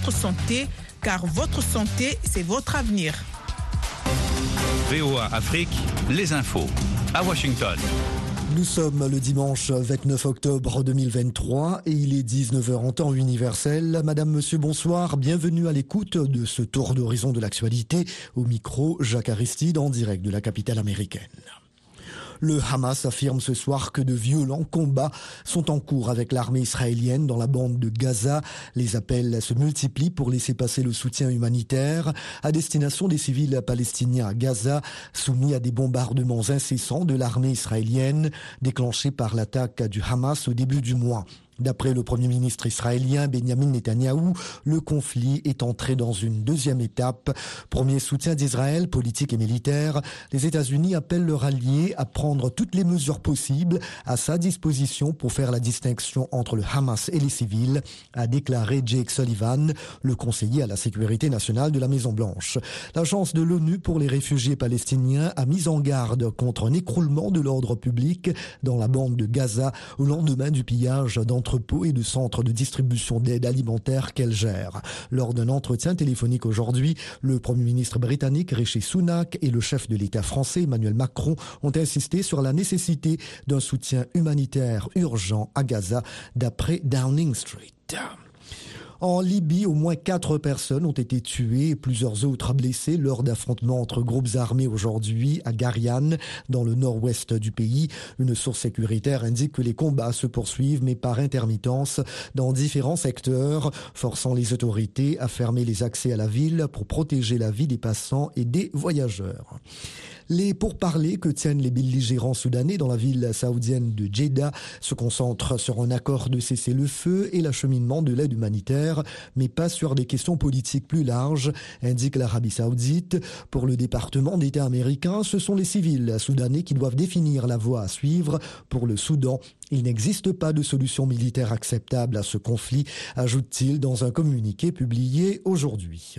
votre santé, car votre santé, c'est votre avenir. VOA Afrique, les infos. À Washington. Nous sommes le dimanche 29 octobre 2023 et il est 19h en temps universel. Madame, Monsieur, bonsoir. Bienvenue à l'écoute de ce tour d'horizon de l'actualité. Au micro, Jacques Aristide en direct de la capitale américaine. Le Hamas affirme ce soir que de violents combats sont en cours avec l'armée israélienne dans la bande de Gaza. Les appels se multiplient pour laisser passer le soutien humanitaire à destination des civils palestiniens à Gaza, soumis à des bombardements incessants de l'armée israélienne déclenchés par l'attaque du Hamas au début du mois. D'après le Premier ministre israélien Benjamin Netanyahou, le conflit est entré dans une deuxième étape. Premier soutien d'Israël, politique et militaire, les États-Unis appellent leurs alliés à prendre toutes les mesures possibles à sa disposition pour faire la distinction entre le Hamas et les civils, a déclaré Jake Sullivan, le conseiller à la sécurité nationale de la Maison-Blanche. L'agence de l'ONU pour les réfugiés palestiniens a mis en garde contre un écroulement de l'ordre public dans la bande de Gaza au lendemain du pillage d'entre et de centres de distribution d'aide alimentaire qu'elle gère. Lors d'un entretien téléphonique aujourd'hui, le Premier ministre britannique Rishi Sunak et le chef de l'État français Emmanuel Macron ont insisté sur la nécessité d'un soutien humanitaire urgent à Gaza, d'après Downing Street. En Libye, au moins quatre personnes ont été tuées et plusieurs autres blessées lors d'affrontements entre groupes armés aujourd'hui à Gariane, dans le nord-ouest du pays. Une source sécuritaire indique que les combats se poursuivent, mais par intermittence, dans différents secteurs, forçant les autorités à fermer les accès à la ville pour protéger la vie des passants et des voyageurs. Les pourparlers que tiennent les belligérants soudanais dans la ville saoudienne de Jeddah se concentrent sur un accord de cessez-le-feu et l'acheminement de l'aide humanitaire, mais pas sur des questions politiques plus larges, indique l'Arabie saoudite. Pour le département d'État américain, ce sont les civils soudanais qui doivent définir la voie à suivre pour le Soudan il n'existe pas de solution militaire acceptable à ce conflit, ajoute-t-il dans un communiqué publié aujourd'hui.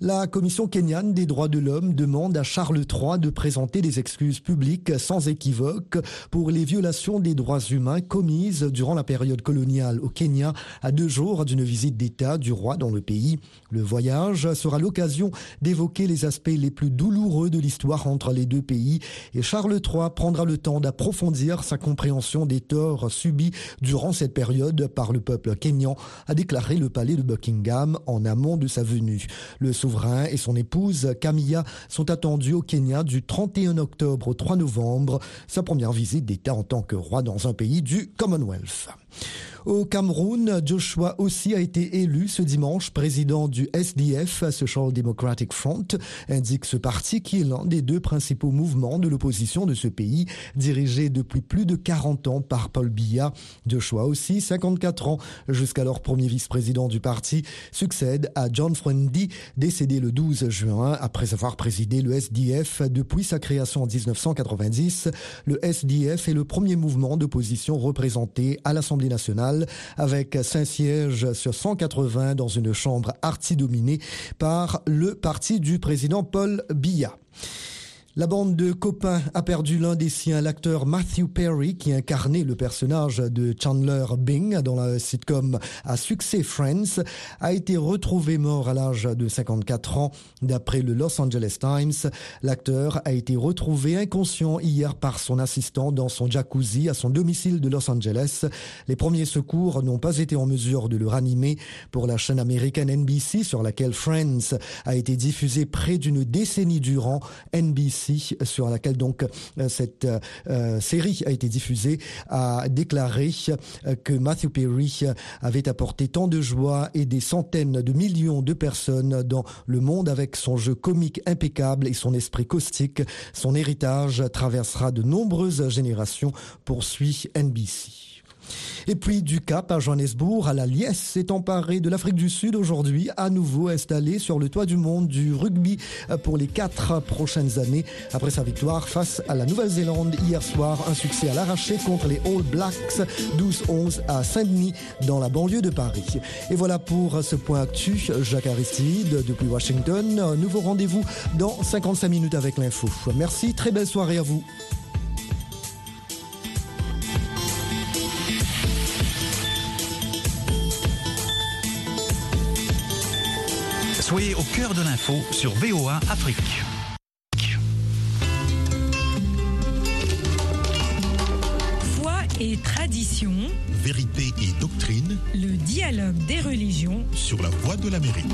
La Commission kenyane des droits de l'homme demande à Charles III de présenter des excuses publiques sans équivoque pour les violations des droits humains commises durant la période coloniale au Kenya à deux jours d'une visite d'État du roi dans le pays. Le voyage sera l'occasion d'évoquer les aspects les plus douloureux de l'histoire entre les deux pays et Charles III prendra le temps d'approfondir sa compréhension des durant cette période par le peuple kényan, a déclaré le palais de Buckingham en amont de sa venue. Le souverain et son épouse Camilla sont attendus au Kenya du 31 octobre au 3 novembre, sa première visite d'État en tant que roi dans un pays du Commonwealth. Au Cameroun, Joshua aussi a été élu ce dimanche président du SDF, Social Democratic Front, indique ce parti qui est l'un des deux principaux mouvements de l'opposition de ce pays, dirigé depuis plus de 40 ans par Paul Biya. Joshua aussi, 54 ans, jusqu'alors premier vice-président du parti, succède à John Frendy, décédé le 12 juin après avoir présidé le SDF depuis sa création en 1990. Le SDF est le premier mouvement d'opposition représenté à l'Assemblée nationale avec cinq sièges sur 180 dans une chambre arti-dominée par le parti du président Paul Biya. La bande de copains a perdu l'un des siens, l'acteur Matthew Perry, qui incarnait le personnage de Chandler Bing dans la sitcom à succès Friends, a été retrouvé mort à l'âge de 54 ans. D'après le Los Angeles Times, l'acteur a été retrouvé inconscient hier par son assistant dans son jacuzzi à son domicile de Los Angeles. Les premiers secours n'ont pas été en mesure de le ranimer pour la chaîne américaine NBC sur laquelle Friends a été diffusé près d'une décennie durant. NBC sur laquelle donc euh, cette euh, série a été diffusée, a déclaré euh, que Matthew Perry avait apporté tant de joie et des centaines de millions de personnes dans le monde avec son jeu comique impeccable et son esprit caustique. Son héritage traversera de nombreuses générations, poursuit NBC. Et puis du Cap à Johannesburg, à la Liesse s'est emparé de l'Afrique du Sud aujourd'hui, à nouveau installé sur le toit du monde du rugby pour les quatre prochaines années. Après sa victoire face à la Nouvelle-Zélande hier soir, un succès à l'arraché contre les All Blacks 12-11 à Saint-Denis dans la banlieue de Paris. Et voilà pour ce point actu. Jacques Aristide depuis Washington. Nouveau rendez-vous dans 55 minutes avec l'info. Merci, très belle soirée à vous. Soyez au cœur de l'info sur VOA Afrique. Foi et tradition, Vérité et doctrine le dialogue des religions. sur la voie de l'Amérique.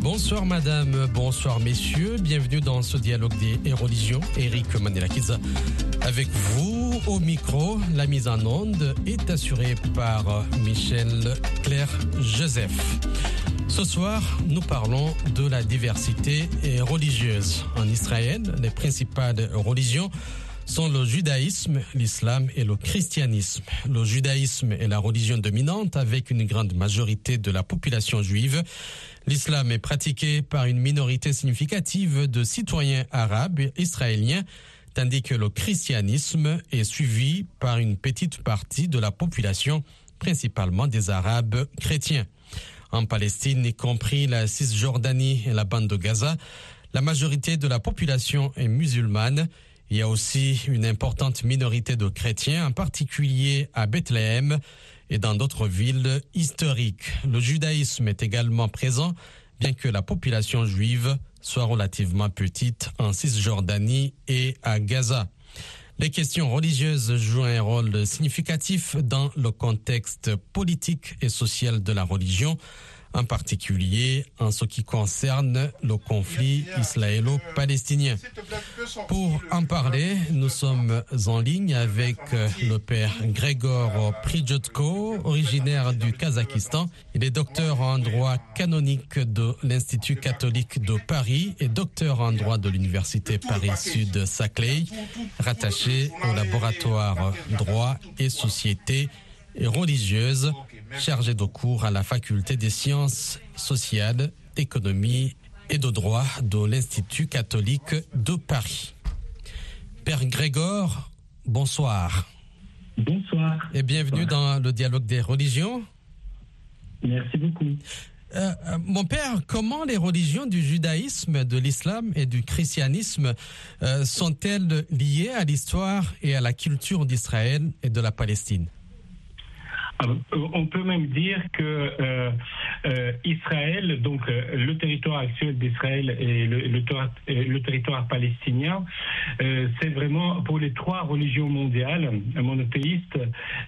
Bonsoir madame, bonsoir messieurs, bienvenue dans ce dialogue des religions. Eric Manelakiza avec vous au micro. La mise en onde est assurée par Michel Claire Joseph. Ce soir, nous parlons de la diversité religieuse. En Israël, les principales religions sont le judaïsme, l'islam et le christianisme. Le judaïsme est la religion dominante avec une grande majorité de la population juive. L'islam est pratiqué par une minorité significative de citoyens arabes et israéliens, tandis que le christianisme est suivi par une petite partie de la population, principalement des arabes chrétiens. En Palestine, y compris la Cisjordanie et la bande de Gaza, la majorité de la population est musulmane. Il y a aussi une importante minorité de chrétiens, en particulier à Bethléem et dans d'autres villes historiques. Le judaïsme est également présent, bien que la population juive soit relativement petite en Cisjordanie et à Gaza. Les questions religieuses jouent un rôle significatif dans le contexte politique et social de la religion, en particulier en ce qui concerne le conflit israélo-palestinien. Pour en parler, nous sommes en ligne avec le père Grégor Prijotko, originaire du Kazakhstan. Il est docteur en droit canonique de l'Institut catholique de Paris et docteur en droit de l'Université Paris-Sud Saclay, rattaché au laboratoire droit et société religieuse, chargé de cours à la faculté des sciences sociales, d'économie et de droit de l'Institut catholique de Paris. Père Grégor, bonsoir Bonsoir. et bienvenue dans le dialogue des religions. Merci beaucoup. Euh, euh, mon père, comment les religions du judaïsme, de l'islam et du christianisme euh, sont-elles liées à l'histoire et à la culture d'Israël et de la Palestine? On peut même dire que euh, euh, Israël, donc euh, le territoire actuel d'Israël et le, le ter- euh, le territoire palestinien, euh, c'est vraiment pour les trois religions mondiales monothéistes,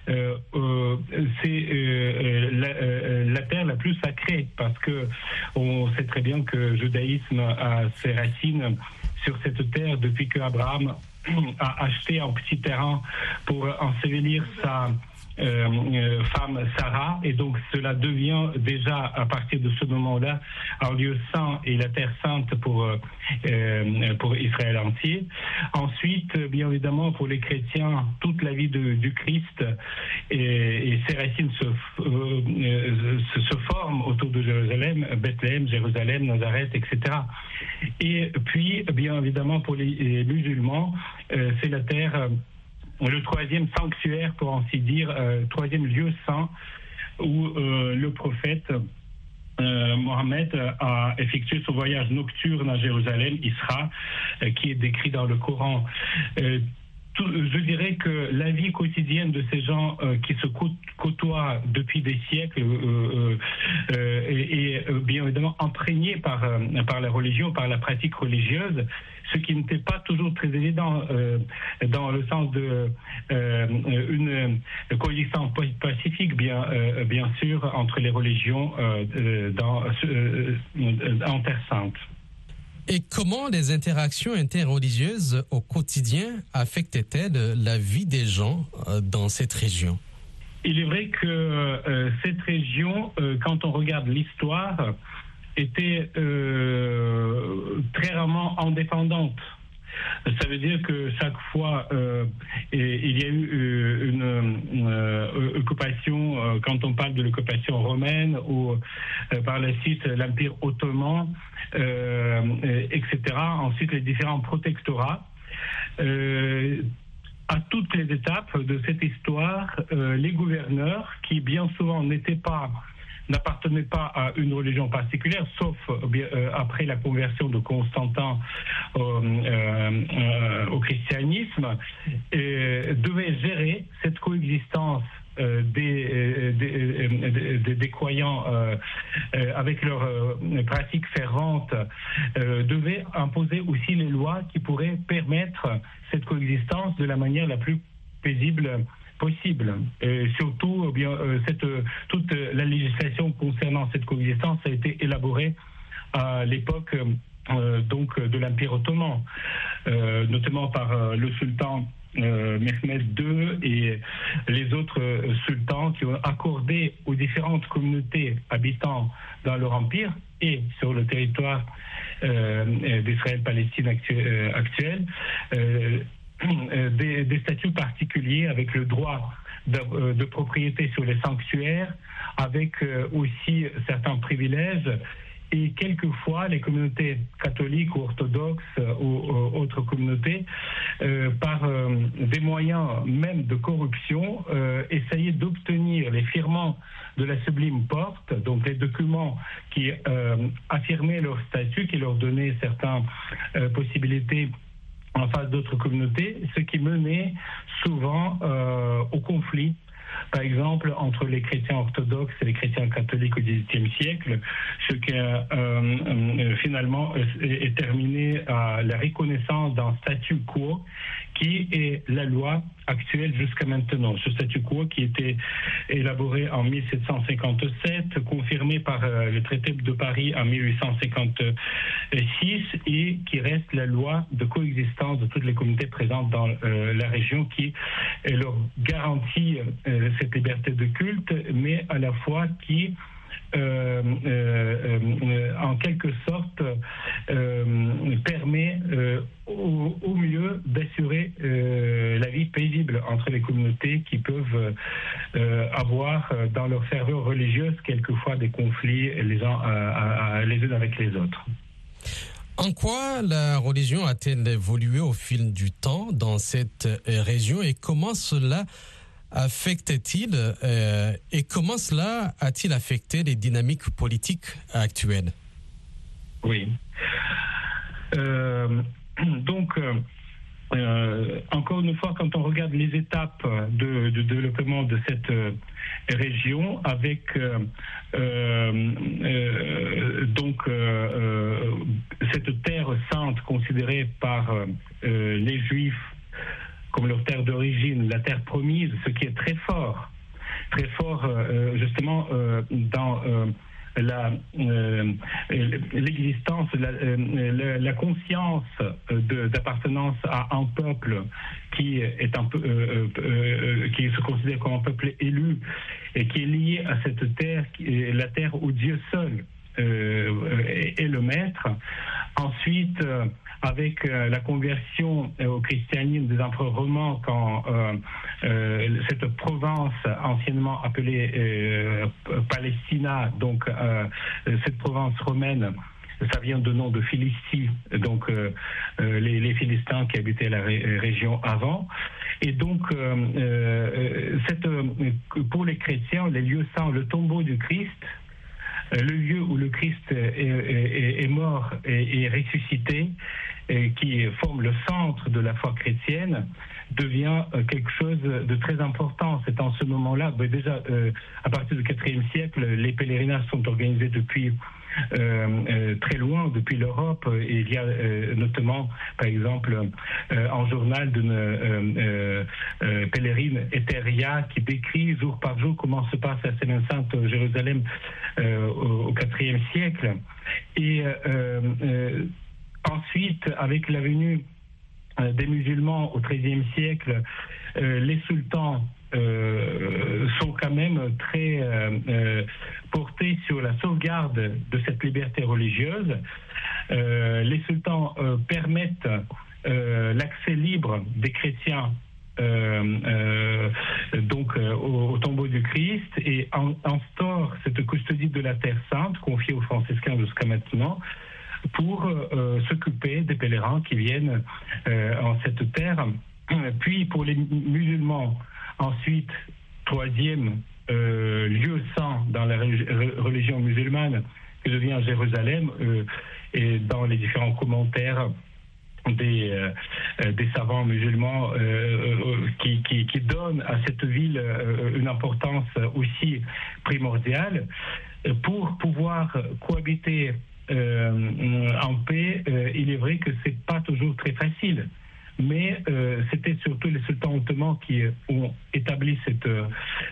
euh, euh, c'est euh, euh, la, euh, terre la plus sacrée parce que on sait très bien que le judaïsme a ses racines sur cette terre depuis que Abraham a acheté un petit terrain pour ensevelir sa euh, euh, femme Sarah, et donc cela devient déjà à partir de ce moment-là un lieu saint et la terre sainte pour euh, euh, pour Israël entier. Ensuite, euh, bien évidemment, pour les chrétiens, toute la vie de- du Christ et, ses racines se, euh, euh, se, se forment autour de Jérusalem, Bethléem, Jérusalem, Nazareth, etc. Et puis, bien évidemment, pour les, musulmans, euh, c'est la terre euh, le troisième sanctuaire, pour ainsi dire, euh, troisième lieu saint où euh, le prophète euh, Mohammed a effectué son voyage nocturne à Jérusalem, Isra, euh, qui est décrit dans le Coran. Euh, je dirais que la vie quotidienne de ces gens euh, qui se cô- côtoient depuis des siècles euh, euh, est, bien évidemment imprégnée par, la religion, par la pratique religieuse, ce qui n'était pas toujours très évident dans le sens de euh, une coexistence pacifique, bien, sûr, entre les religions en Terre Sainte. Et comment les interactions interreligieuses au quotidien affectent-elles la vie des gens euh, dans cette région? Il est vrai que euh, cette région, euh, quand on regarde l'histoire, était très rarement indépendante. Ça veut dire que chaque fois, euh, il y a eu euh, une euh, occupation, euh, quand on parle de l'occupation romaine, ou par la suite l'Empire ottoman, etc. Ensuite, les différents protectorats. À toutes les étapes de cette histoire, les gouverneurs, qui bien souvent n'étaient pas n'appartenaient pas à une religion particulière, sauf euh, euh, après la conversion de Constantin au, euh, au christianisme, euh, devaient gérer cette coexistence des, des, croyants avec leurs pratiques ferrantes devaient imposer aussi les lois qui pourraient permettre cette coexistence de la manière la plus paisible Et surtout, eh bien, cette, toute la législation concernant cette coexistence a été élaborée à l'époque euh, donc de l'Empire ottoman, euh, notamment par euh, le sultan Mehmed II et les autres sultans qui ont accordé aux différentes communautés habitant dans leur empire et sur le territoire d'Israël-Palestine actuel, des, statuts particuliers avec le droit de, de, propriété sur les sanctuaires, avec aussi certains privilèges. Et quelquefois, les communautés catholiques ou orthodoxes euh, ou, euh, autres communautés, euh, par des moyens même de corruption, essayaient d'obtenir les firmements de la sublime porte, donc les documents qui affirmaient leur statut, qui leur donnaient certaines possibilités en face d'autres communautés, ce qui menait souvent au conflit. Par exemple, entre les chrétiens orthodoxes et les chrétiens catholiques au XVIIIe siècle, ce qui a euh, euh, finalement est terminé à la reconnaissance d'un statu quo qui est la loi actuelle jusqu'à maintenant. Ce statu quo qui était élaboré en 1757, confirmé par euh, le traité de Paris en 1856 et qui reste la loi de coexistence de toutes les communautés présentes dans euh, la région qui leur garantit euh, cette liberté de culte, mais à la fois qui euh, euh, euh, en quelque sorte permet au, mieux d'assurer la vie paisible entre les communautés qui peuvent avoir dans leur ferveur religieuse quelquefois des conflits les uns, les uns avec les autres. En quoi la religion a-t-elle évolué au fil du temps dans cette région et comment cela affecte-t-il euh, et comment cela a-t-il affecté les dynamiques politiques actuelles? Oui. Euh, donc, euh, encore une fois, quand on regarde les étapes de, développement de cette région, avec donc cette terre sainte considérée par les Juifs comme leur terre d'origine, la terre promise, ce qui est très fort, très fort euh, euh, justement euh, dans la l'existence, la, conscience d'appartenance à un peuple qui est un peu, qui se considère comme un peuple élu et qui est lié à cette terre, la terre où Dieu seul est le maître. Ensuite, avec euh, la conversion euh, au christianisme des empereurs romains, quand euh, cette province anciennement appelée Palestina, donc cette province romaine, ça vient de nom de Philistie, donc les, Philistins qui habitaient la région avant. Et donc, pour les chrétiens, les lieux saints, le tombeau du Christ, le lieu où le Christ est, mort et ressuscité, qui forme le centre de la foi chrétienne, devient euh, quelque chose de très important. C'est en ce moment-là, ben déjà euh, à partir du IVe siècle, les pèlerinages sont organisés depuis euh, très loin, depuis l'Europe. Il y a notamment, par exemple, un journal d'une pèlerine Etheria qui décrit jour par jour comment se passe la Semaine Sainte à Jérusalem au IVe siècle. Ensuite, avec la venue euh, des musulmans au XIIIe siècle, euh, les sultans euh, sont quand même très portés sur la sauvegarde de cette liberté religieuse. les sultans permettent l'accès libre des chrétiens donc au, tombeau du Christ et instaure cette custodie de la terre sainte confiée aux franciscains jusqu'à maintenant pour euh, s'occuper des pèlerins qui viennent euh, en cette terre. Puis pour les musulmans, ensuite, troisième euh, lieu saint dans la religion musulmane que devient Jérusalem, et dans les différents commentaires des, euh, des savants musulmans qui, qui, donnent à cette ville une importance aussi primordiale pour pouvoir cohabiter en paix. il est vrai que c'est pas toujours très facile mais euh, c'était surtout les sultans ottomans qui ont établi euh,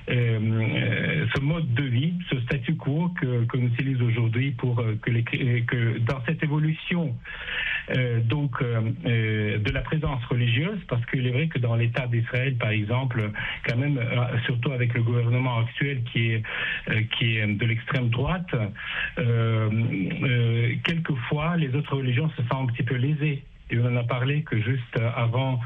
euh, ce mode de vie, ce statu quo que, que utilisons aujourd'hui pour que dans cette évolution donc de la présence religieuse, parce qu'il est vrai que dans l'État d'Israël, par exemple, quand même, surtout avec le gouvernement actuel qui est qui est de l'extrême droite, quelquefois les autres religions se sentent un petit peu lésées et on en a parlé que juste avant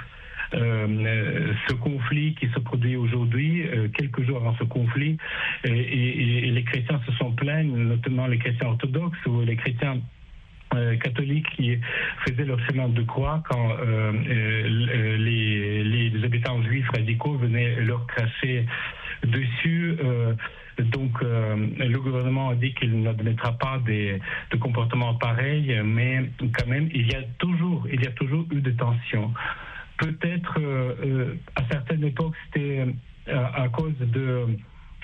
euh, ce conflit qui se produit aujourd'hui, euh, quelques jours avant ce conflit, et, les chrétiens se sont plaints, notamment les chrétiens orthodoxes ou les chrétiens euh, catholiques qui faisaient leur chemin de croix quand les, les, habitants juifs radicaux venaient leur cracher dessus. Euh, le gouvernement a dit qu'il n'admettra pas de comportements pareils, mais quand même, il y a toujours, il y eu des tensions. Peut-être euh, euh, à certaines époques, c'était à, cause de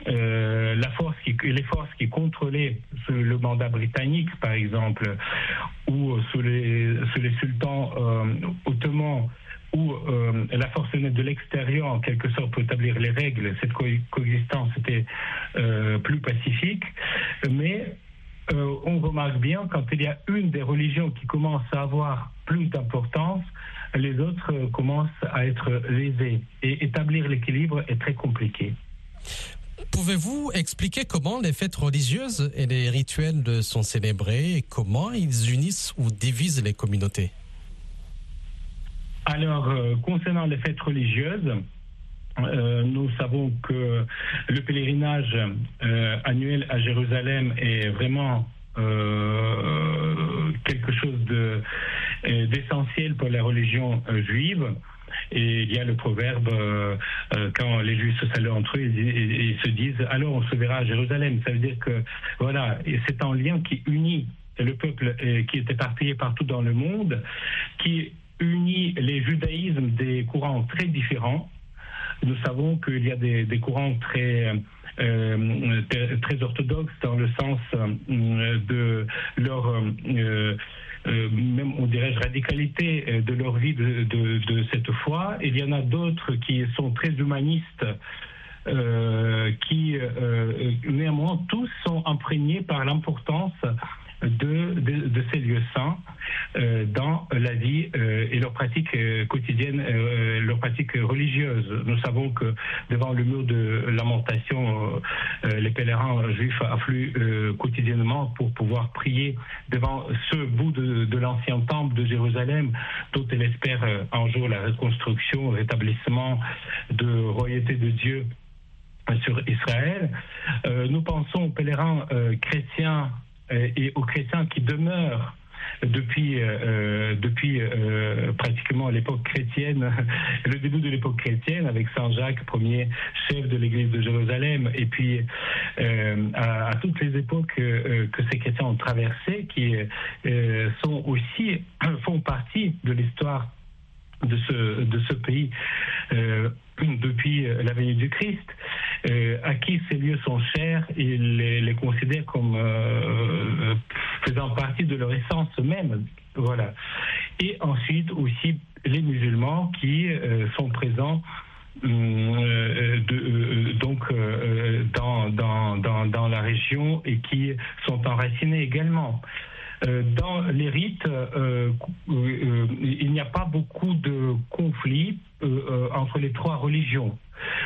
la force qui, les forces qui contrôlaient le mandat britannique, par exemple, ou sous les sultans ottomans où euh, la force venait de l'extérieur en quelque sorte pour établir les règles, cette coexistence était euh, plus pacifique, mais euh, on remarque bien quand il y a une des religions qui commence à avoir plus d'importance, les autres commencent à être lésées. Et établir l'équilibre est très compliqué. Pouvez-vous expliquer comment les fêtes religieuses et les rituels sont célébrés et comment ils unissent ou divisent les communautés? Alors, euh, concernant les fêtes religieuses, euh, nous savons que le pèlerinage euh, annuel à Jérusalem est vraiment quelque chose d'essentiel pour la religion juive. Et il y a le proverbe, quand les Juifs se saluent entre eux, ils, se disent alors on se verra à Jérusalem. Ça veut dire que voilà, c'est un lien qui unit le peuple qui est éparpillé partout dans le monde, qui unit les judaïsmes des courants très différents. Nous savons qu'il y a des, courants très, euh, très orthodoxes dans le sens euh, de leur, euh, même on dirait radicalité de leur vie de, de, cette foi. Il y en a d'autres qui sont très humanistes. qui néanmoins tous sont imprégnés par l'importance de, ces lieux saints euh, dans la vie euh, et leur pratique euh, quotidienne, leur pratique religieuse. Nous savons que devant le mur de lamentation, les pèlerins juifs affluent quotidiennement pour pouvoir prier devant ce bout de, l'ancien temple de Jérusalem, dont elle espère un jour la reconstruction, le rétablissement de royauté de Dieu sur Israël. nous pensons aux pèlerins chrétiens et aux chrétiens qui demeurent depuis, euh, euh, depuis pratiquement l'époque chrétienne, le début de l'époque chrétienne, avec Saint Jacques, premier chef de l'Église de Jérusalem, et puis à, toutes les époques que ces chrétiens ont traversées, qui sont aussi font partie de l'histoire de ce, de ce pays depuis la venue du Christ. Euh, à qui ces lieux sont chers, ils les, considèrent comme euh, euh, faisant partie de leur essence même. Voilà. Et ensuite aussi les musulmans qui sont présents de, donc dans, dans, dans, dans, la région et qui sont enracinés également. Dans les rites, il n'y a pas beaucoup de conflits entre les trois religions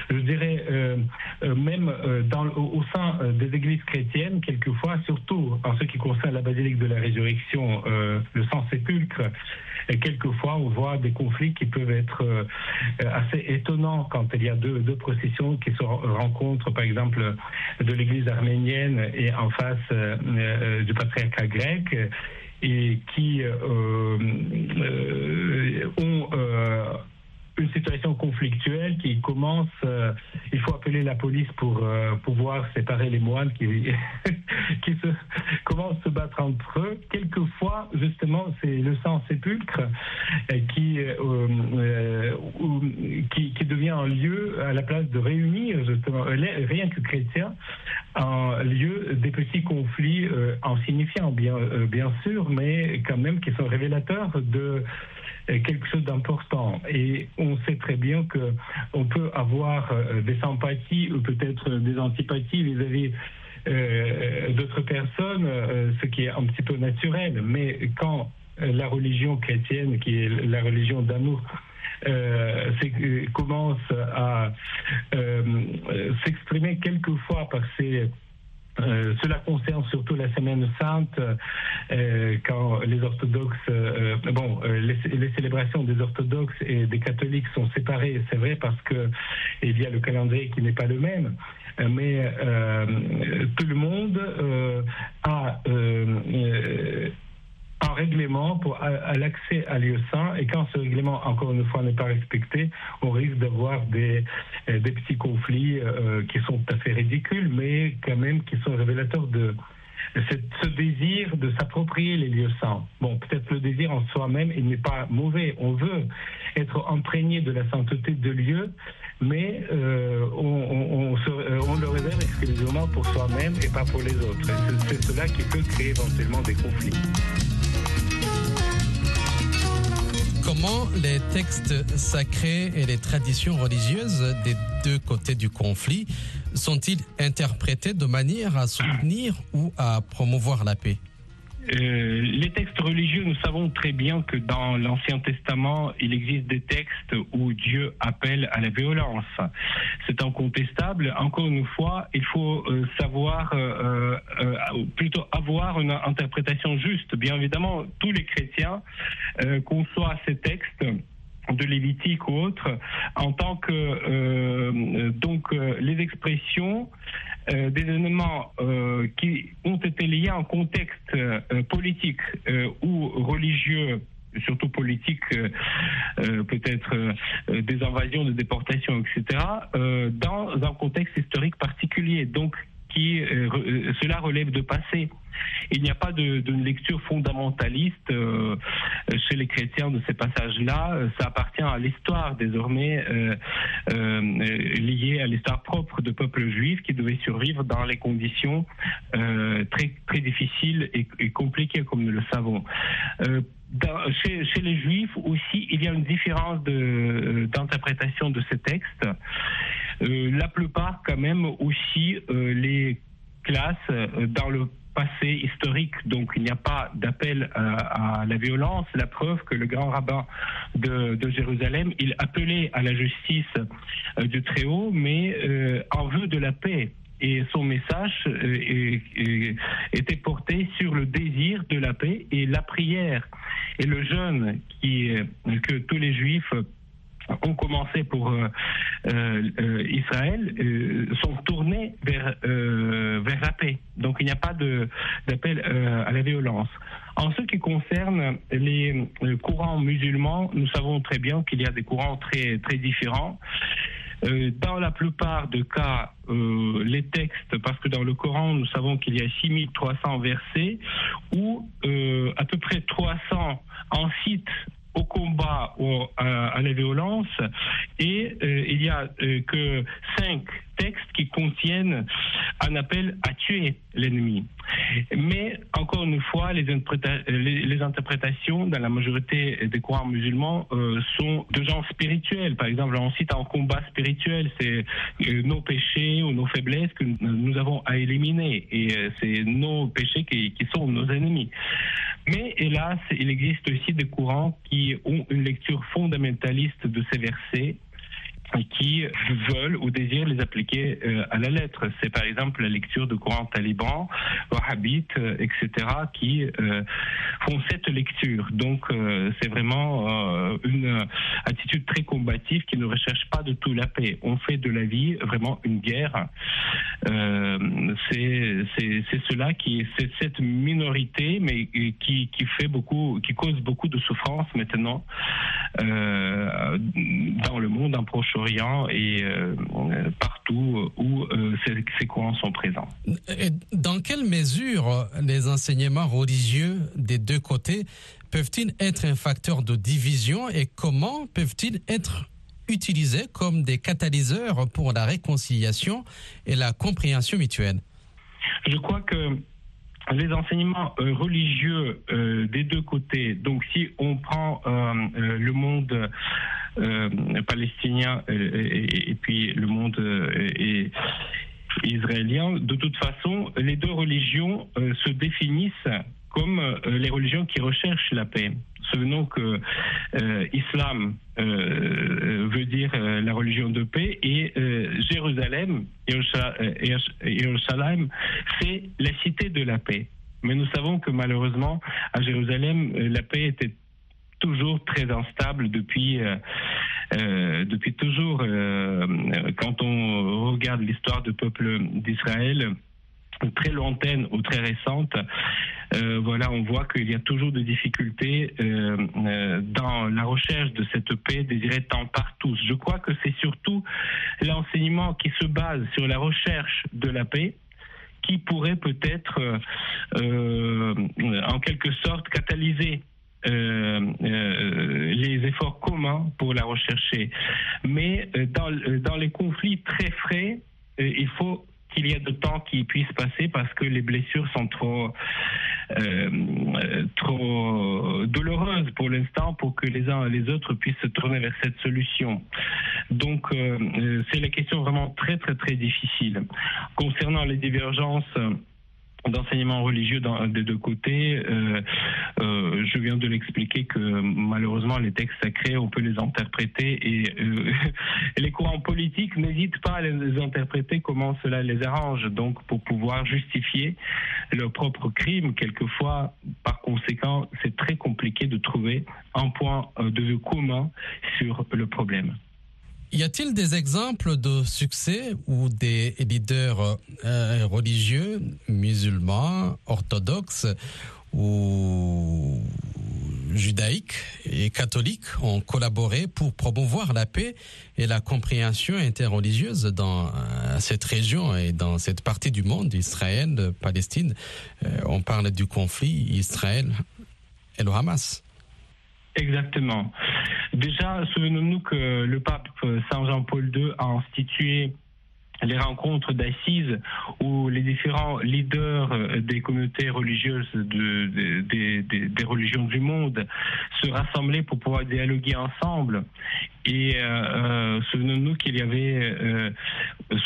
je dirais, euh, euh, même euh, au, sein des églises chrétiennes, quelquefois, surtout en ce qui concerne la basilique de la résurrection, le Saint-Sépulcre, quelquefois, on voit des conflits qui peuvent être assez étonnants quand il y a deux, deux processions qui se rencontrent, par exemple, de l'église arménienne et en face du patriarcat grec, et qui ont une situation conflictuelle qui commence. euh, il faut appeler la police pour euh, pouvoir séparer les moines qui, qui se, commencent à se battre entre eux. Quelquefois, justement, c'est le sang sépulcre euh, qui, euh, euh, qui, qui devient un lieu à la place de réunir, justement, euh, les- rien que chrétiens, un lieu des petits conflits insignifiants, bien, bien sûr, mais quand même qui sont révélateurs de quelque chose d'important. Et on sait très bien que on peut avoir euh, des sympathies ou peut-être des antipathies vis-à-vis euh, d'autres personnes, euh, ce qui est un petit peu naturel. Mais quand la religion chrétienne, qui est la religion d'amour, commence à s'exprimer quelquefois par ces euh, cela concerne surtout la Semaine Sainte, euh, quand les orthodoxes, euh, bon, euh, les, les célébrations des orthodoxes et des catholiques sont séparées, c'est vrai, parce que il y a le calendrier qui n'est pas le même. Mais euh, tout le monde a un règlement pour à, à l'accès à et quand ce règlement encore une fois n'est pas respecté, on risque d'avoir des, euh, petits conflits euh, qui sont tout à fait ridicules, mais quand même qui sont révélateurs de ce désir de s'approprier les lieux saints. Bon, peut-être le désir en soi-même, il n'est pas mauvais. On veut être imprégné de la sainteté de lieux, mais euh, on, on- le réserve exclusivement pour soi-même et pas pour les autres. C'est cela qui peut créer éventuellement des conflits. Comment les textes sacrés et les traditions religieuses des deux côtés du conflit sont-ils interprétés de manière à soutenir ou à promouvoir la paix? Euh, les textes religieux, nous savons très bien que dans l'Ancien Testament, il existe des textes où Dieu appelle à la violence. C'est incontestable. Encore une fois, il faut euh, savoir, euh, euh, plutôt avoir une interprétation juste. Bien évidemment, tous les chrétiens euh, conçoivent ces textes de Lévitique ou autres, en tant que euh, donc euh, les expressions euh, des éléments euh, qui ont été liés à un contexte euh, politique euh, ou religieux surtout politique, euh, peut-être euh, des invasions, des déportations, etc., euh, dans un contexte historique particulier. Donc, qui cela relève de passé. Il n'y a pas de, de lecture fondamentaliste euh, chez les chrétiens de ces passages-là. Euh, Ça appartient à l'histoire désormais euh, euh, liée à l'histoire propre de peuple juif qui devait survivre dans les conditions euh, très très difficiles et, et compliquées comme nous le savons. Euh, dans- chez, chez les juifs aussi, il y a une différence de- d'interprétation de ces textes. Euh, la plupart, quand même, aussi euh, les classes euh, dans le passé historique, donc il n'y a pas d'appel à, à la violence. La preuve que le grand rabbin de, Jérusalem, il appelait à la justice euh, du Très-Haut, mais euh, en vue de la paix. Et son message euh, était porté sur le désir de la paix et la prière. Et le jeûne qui, euh, que tous les juifs ont commencé pour euh, euh, euh, Israël sont tournés vers, vers la paix. Donc il n'y a pas d'appel à la violence. En ce qui concerne les courants musulmans, nous savons très bien qu'il y a des courants très, très différents. Dans la plupart des cas, les textes, parce que dans le Coran, nous savons qu'il y a 6300 versets, où à peu près 300 incitent au combat ou à, à la violence, et euh, il y a euh, que cinq textes qui contiennent un appel à tuer l'ennemi. Mais encore une fois, les, interpréta- les- les interprétations dans la majorité des courants musulmans euh, sont de genre spirituel. Par exemple, on cite un combat spirituel, c'est euh, nos péchés ou nos faiblesses que nous avons à éliminer, et euh, c'est nos péchés qui, qui sont nos ennemis. Mais hélas, il existe aussi des courants qui ont une lecture fondamentaliste de ces versets et qui veulent ou désirent les appliquer euh, à la lettre. C'est par exemple la lecture de courants talibans, wahhabites, euh, etc., qui euh, font cette lecture. Donc c'est vraiment une attitude très combative qui ne recherche pas de tout la paix. On fait de la vie vraiment une guerre. c'est cela qui, c'est cette minorité, mais qui, fait beaucoup, qui cause beaucoup de souffrance maintenant dans le monde, en Proche-Orient et partout où ces, ces courants sont présents. dans quelle mesure les enseignements religieux des deux côtés peuvent-ils être un facteur de division et comment peuvent-ils être utilisés comme des catalyseurs pour la réconciliation et la compréhension mutuelle? Je crois que les enseignements euh, religieux euh, des deux côtés, donc si on prend euh, le monde palestinien et, et, puis le monde et, israélien, de toute façon, les deux religions se définissent comme les religions qui recherchent la paix. Souvenons que euh, islam euh, veut dire euh, la religion de paix et Jérusalem, Jérusalem, c'est la cité de la paix. Mais nous savons que malheureusement, à Jérusalem, la paix était toujours très instable depuis depuis toujours. quand on regarde l'histoire du peuple d'Israël, très lointaine ou très récente, euh, voilà, on voit qu'il y a toujours des difficultés euh, euh, dans la recherche de cette paix désirée tant par tous. Je crois que c'est surtout l'enseignement qui se base sur la recherche de la paix qui pourrait peut-être, en quelque sorte, catalyser les efforts communs pour la rechercher. Mais dans, dans les conflits très frais, il faut qu'il y ait de temps qui puisse passer parce que les blessures sont trop, euh, trop douloureuses pour l'instant pour que les uns et les autres puissent se tourner vers cette solution. Donc, euh, euh, c'est la question vraiment très, très, très difficile. Concernant les divergences, d'enseignement religieux des deux côtés. Euh, euh, je viens de l'expliquer que malheureusement les textes sacrés, on peut les interpréter et, euh, les courants politiques n'hésitent pas à les interpréter comment cela les arrange. Donc pour pouvoir justifier leurs propres crimes, quelquefois, par conséquent, c'est très compliqué de trouver un point de vue commun sur le problème. Y a-t-il des exemples de succès où des leaders euh, religieux, musulmans, orthodoxes ou judaïques et catholiques ont collaboré pour promouvoir la paix et la compréhension interreligieuse dans euh, cette région et dans cette partie du monde, Israël, Palestine? Euh, on parle du conflit Israël et le Hamas. Exactement. Déjà, souvenons-nous que le pape Saint Jean-Paul II a institué les rencontres d'assises où les différents leaders des communautés religieuses de, des religions du monde se rassemblaient pour pouvoir dialoguer ensemble. Et euh, euh souvenons-nous qu'il y avait euh,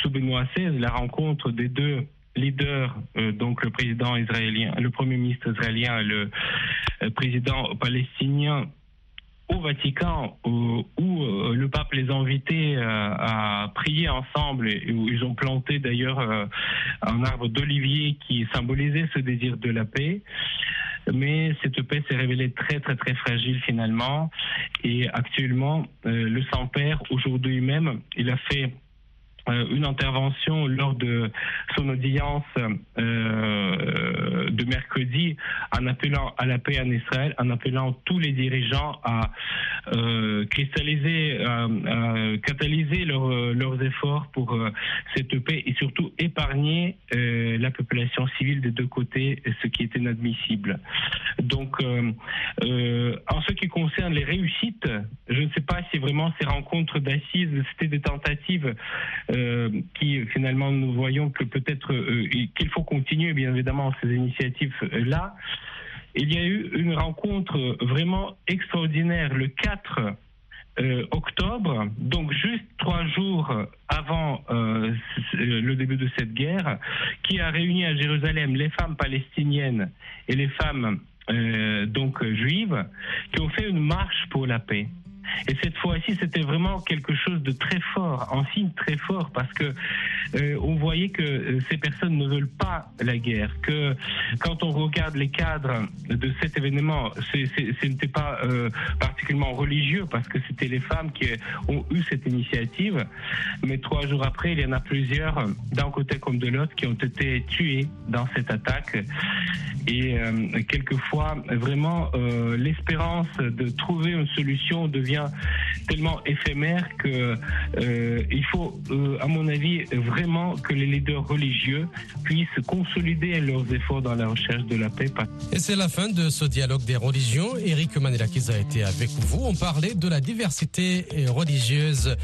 sous Benoît XVI la rencontre des deux leaders, euh, donc le président israélien, le premier ministre israélien, le président palestinien au Vatican où, euh, le pape les a invités euh, à prier ensemble et où ils ont planté d'ailleurs euh, un arbre d'olivier qui symbolisait ce désir de la paix. Mais cette paix s'est révélée très très très fragile finalement et actuellement le Saint-Père aujourd'hui même il a fait une intervention lors de son audience euh, de mercredi en appelant à la paix en Israël, en appelant tous les dirigeants à euh, cristalliser, à, catalyser leurs efforts pour cette paix et surtout épargner la population civile des deux côtés, ce qui est inadmissible. Donc, en ce qui concerne les réussites, je ne sais pas si vraiment ces rencontres d'assises, c'était des tentatives euh, qui finalement nous voyons que peut-être euh, qu'il faut continuer bien évidemment ces initiatives là. Il y a eu une rencontre vraiment extraordinaire le 4 euh, octobre, donc juste trois jours avant le début de cette guerre, qui a réuni à Jérusalem les femmes palestiniennes et les femmes donc juives, qui ont fait une marche pour la paix. Et cette fois-ci, c'était vraiment quelque chose de très fort, un signe très fort, parce que on voyait que euh, ces personnes ne veulent pas la guerre, que quand on regarde les cadres de cet événement, ce n'était pas euh, particulièrement religieux parce que c'était les femmes qui ont eu cette initiative, mais trois jours après, il y en a plusieurs, d'un côté comme de l'autre, qui ont été tués dans cette attaque. Et euh, quelquefois, vraiment, euh, l'espérance de trouver une solution devient tellement éphémère que euh, il faut, euh, à mon avis, vraiment que les leaders religieux puissent consolider leurs efforts dans la recherche de la paix. Et c'est la fin de ce dialogue des religions. Eric Manelakis a été avec vous. On parlait de la diversité religieuse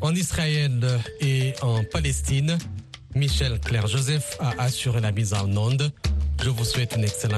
en Israël et en Palestine. Michel Claire Joseph a assuré la mise en onde. Je vous souhaite une excellente